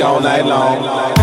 All night long.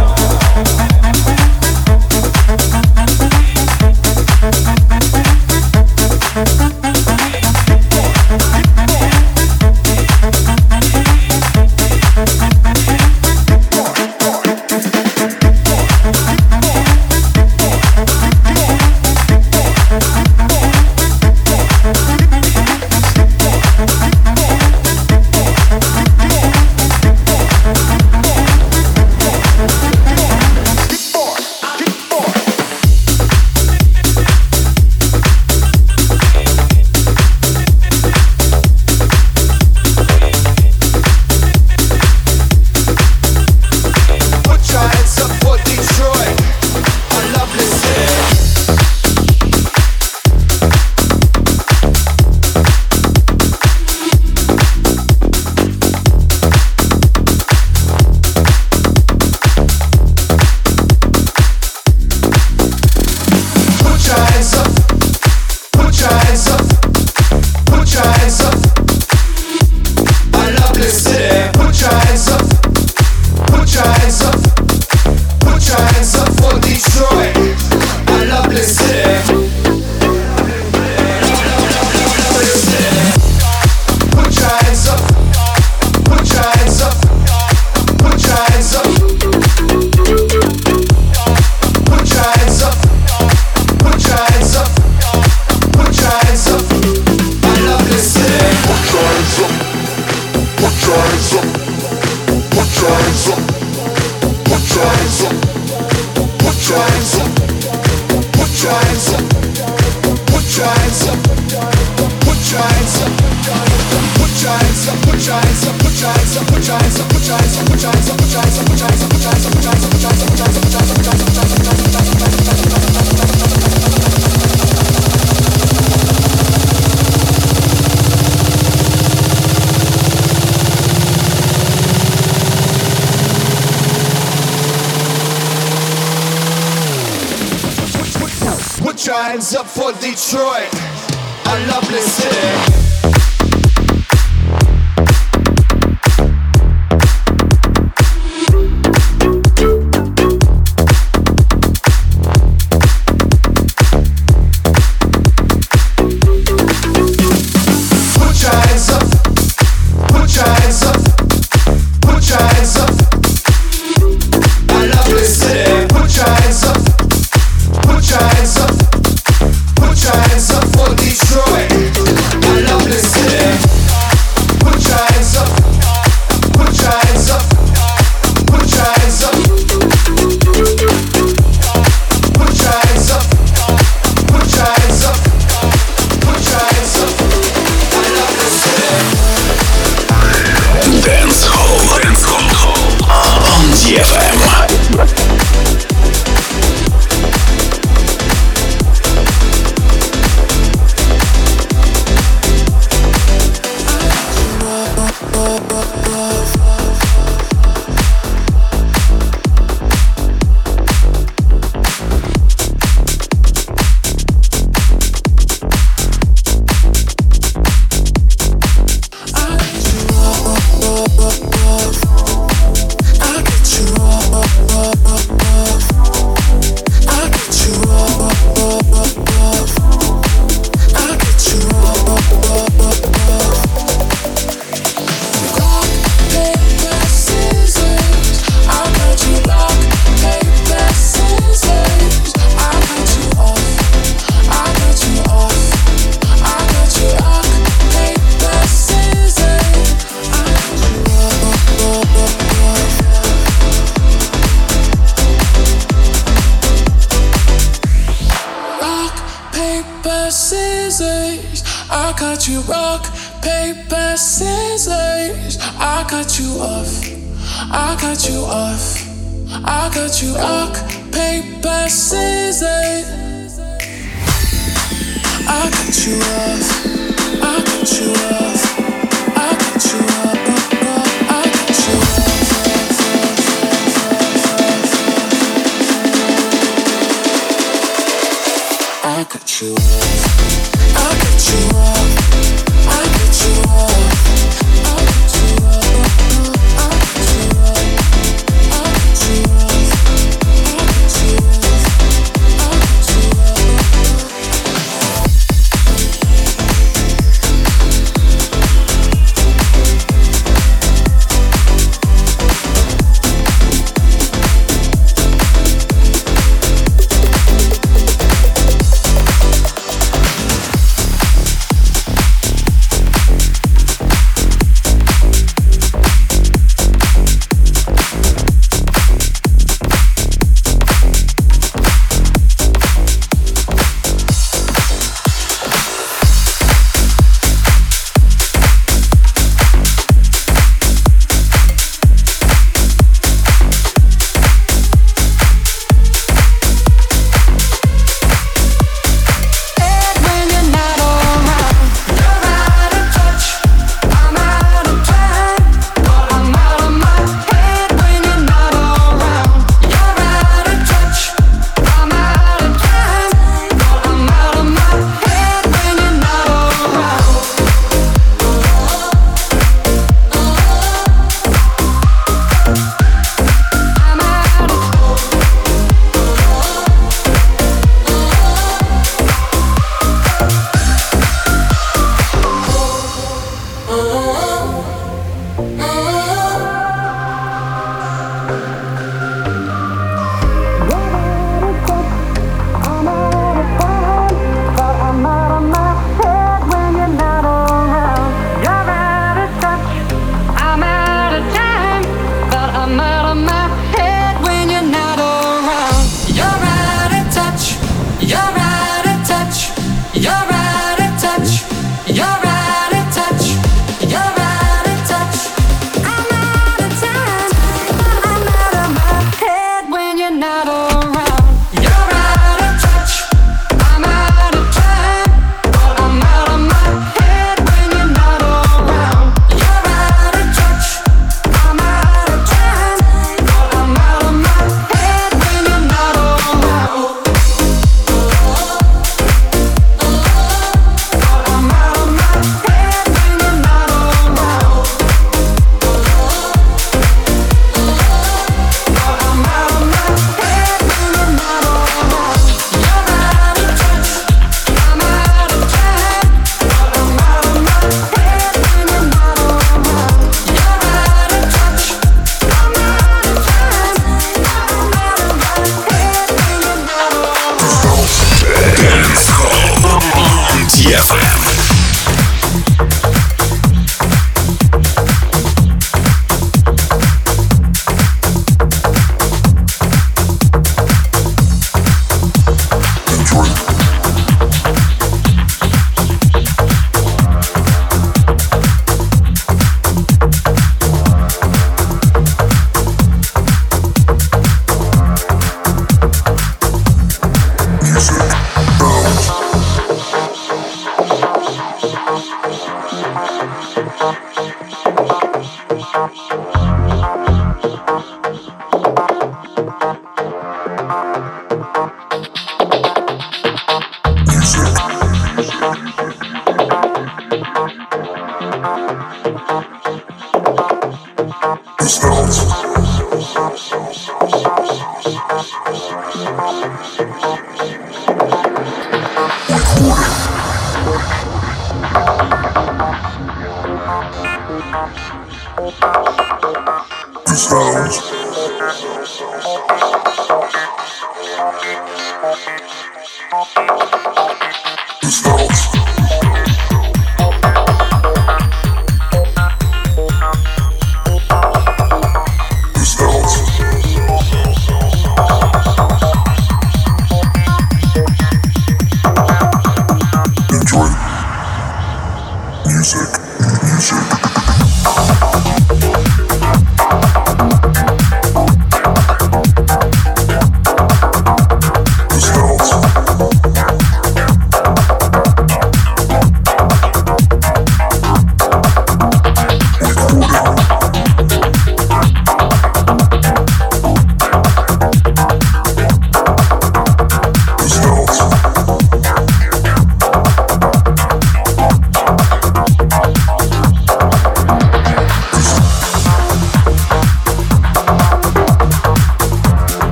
Results.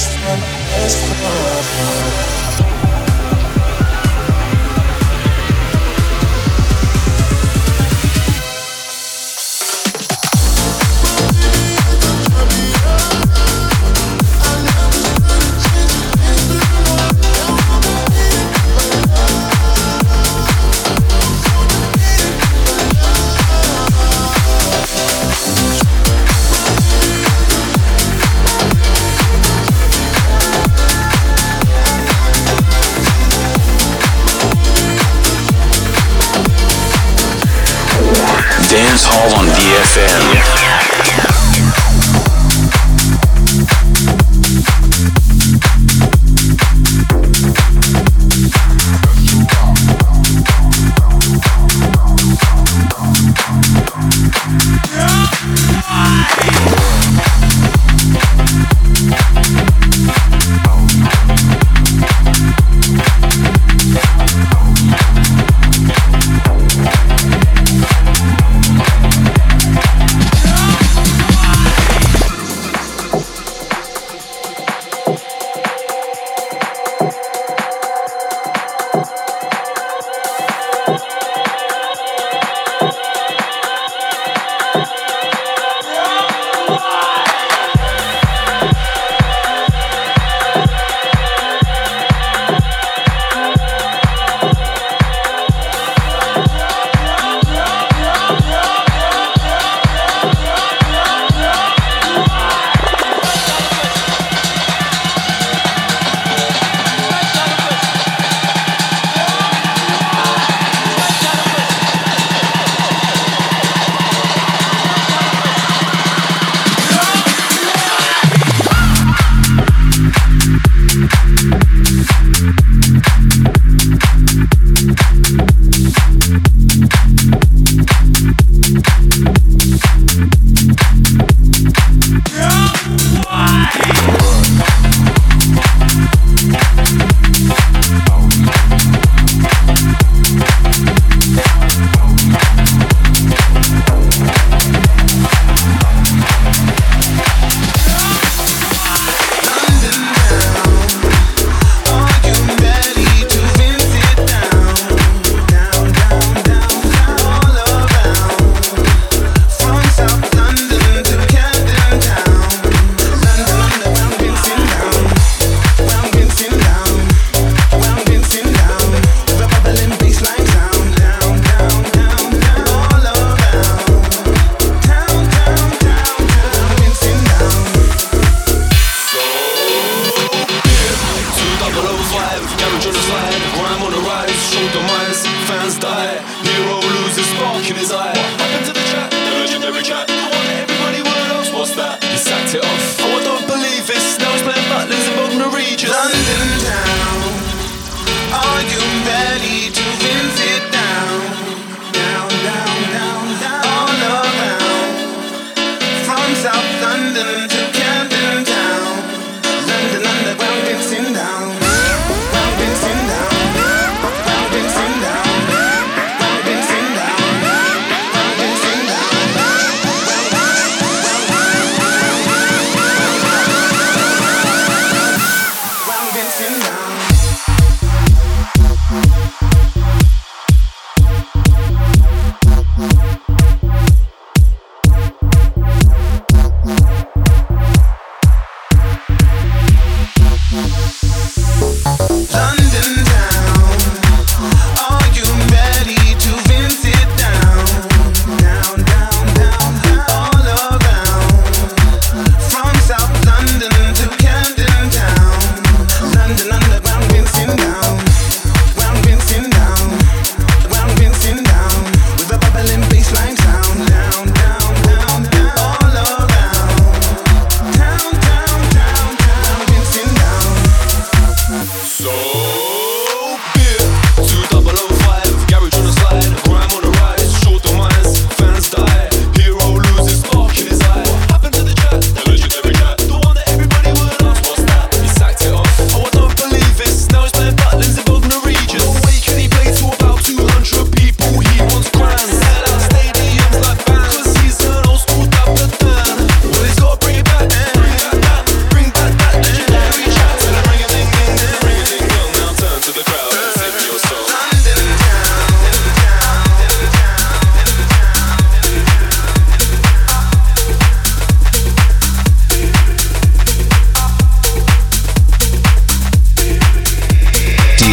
Best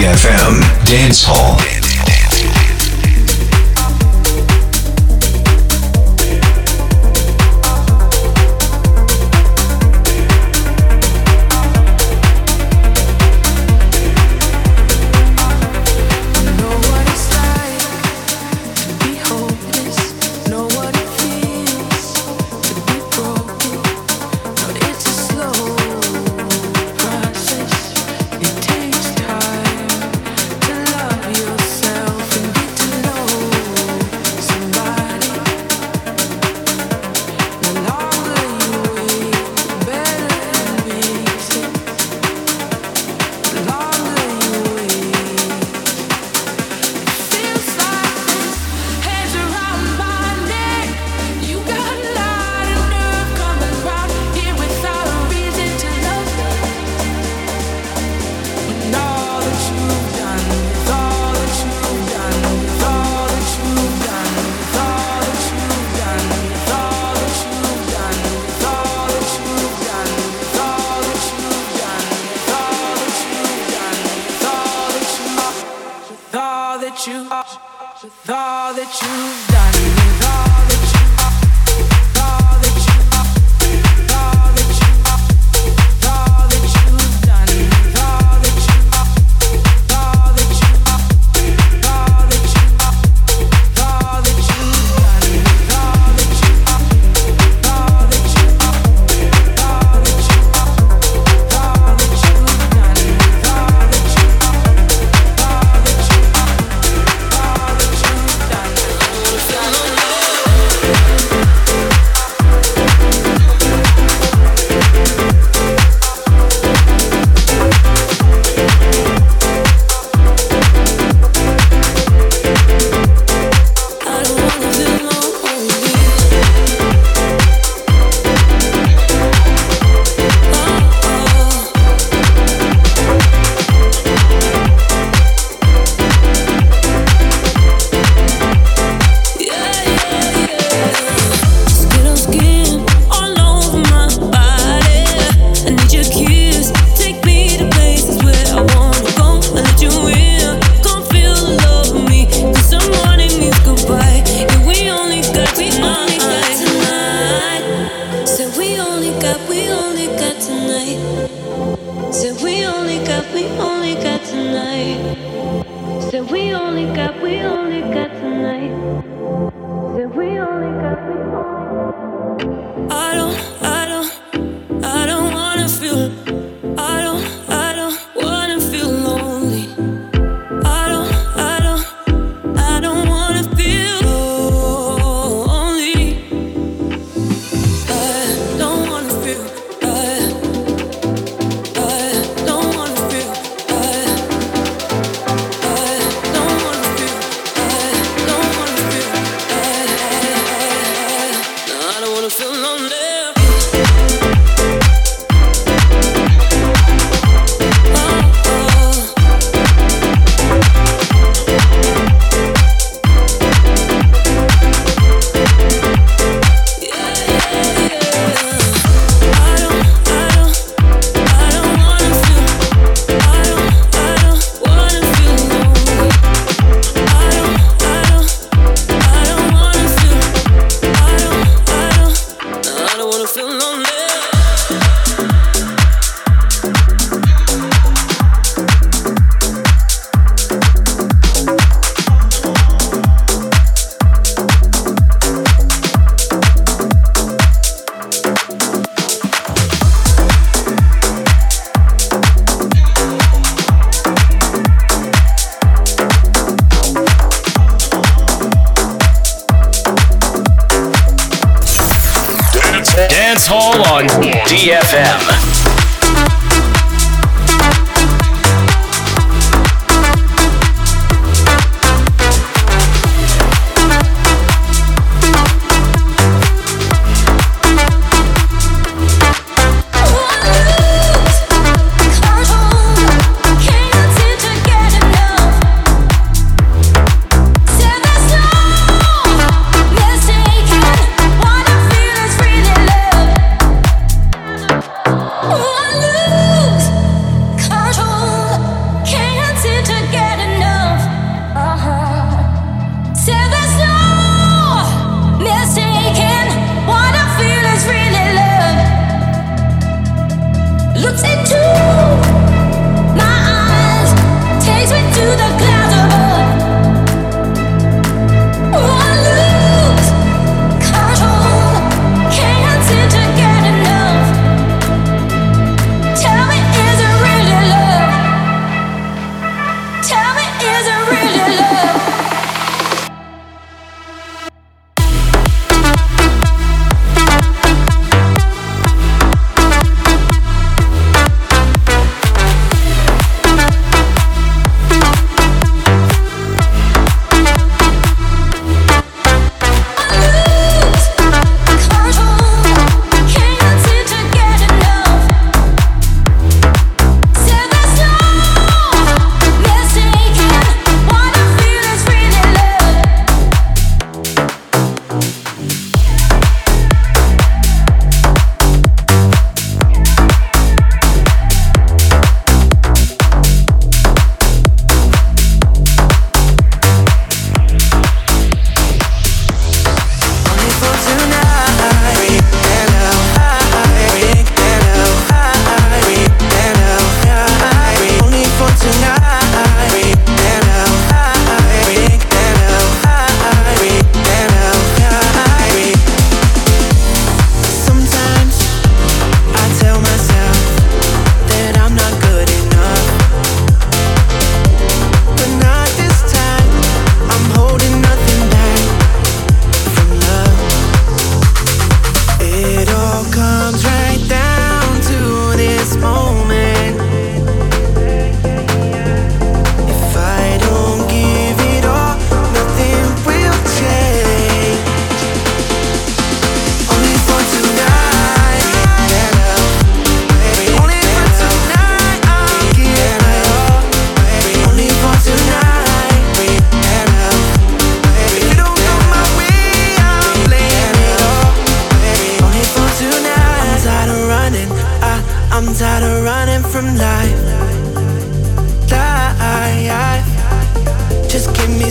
FM Dance Hall.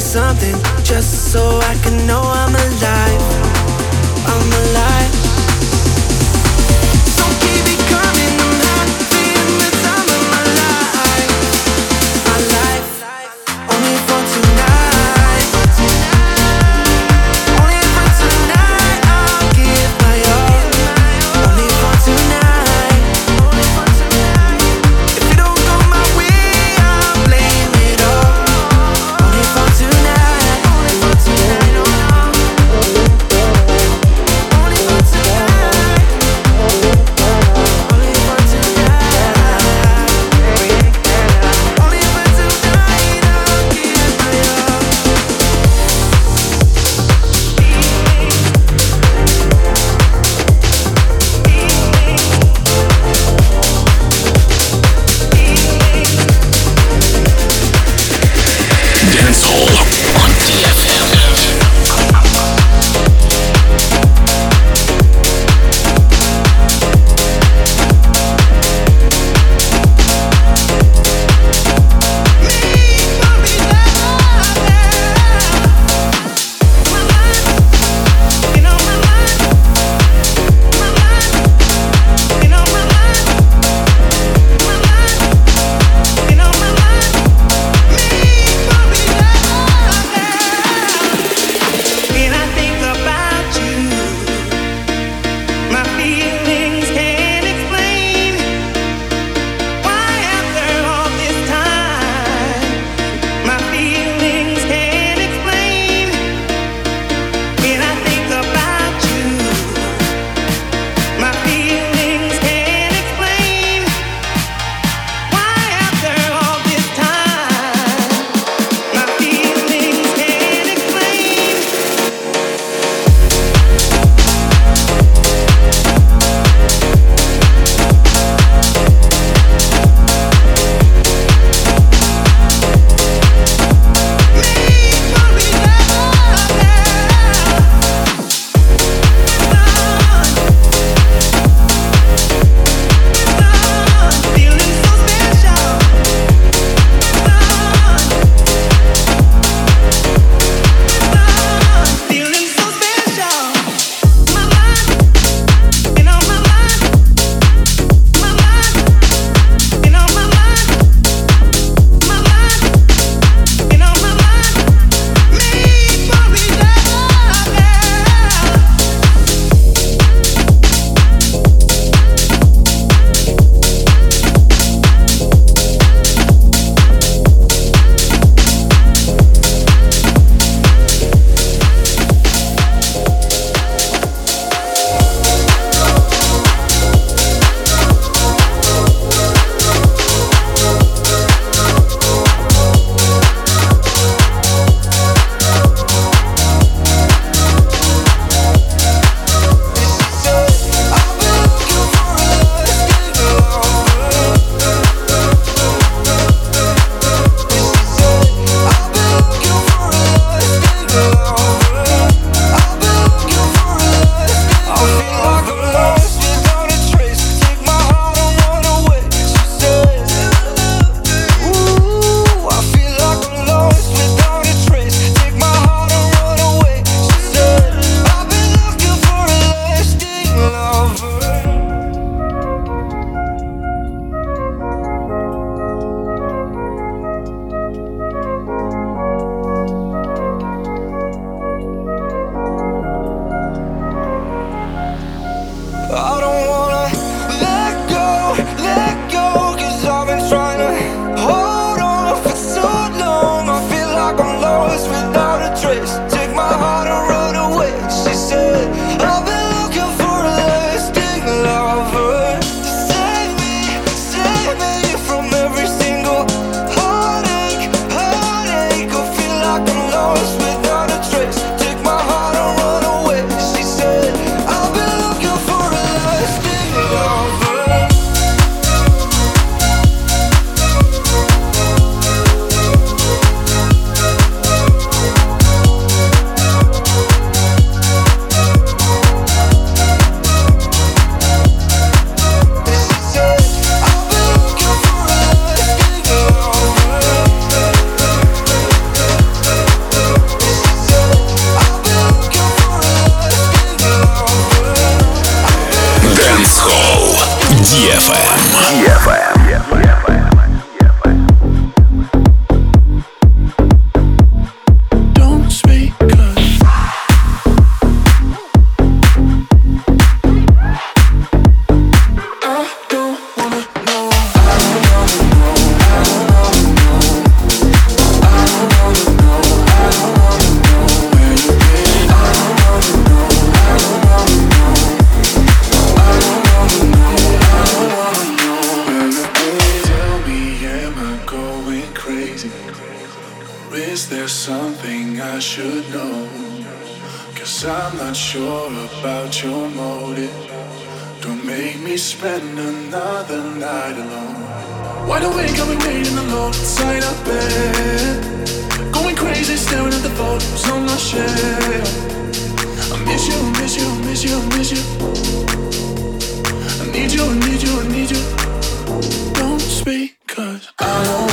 something just so I can know I'm alive. I'm alive. Cause I'm not sure about your motive. Don't make me spend another night alone. Wide awake, I'll be waiting alone inside our bed. Going crazy, staring at the photos on my shelf. I miss you, miss you, miss you, miss you. I need you, I need you, I need you. Don't speak, cause I won't.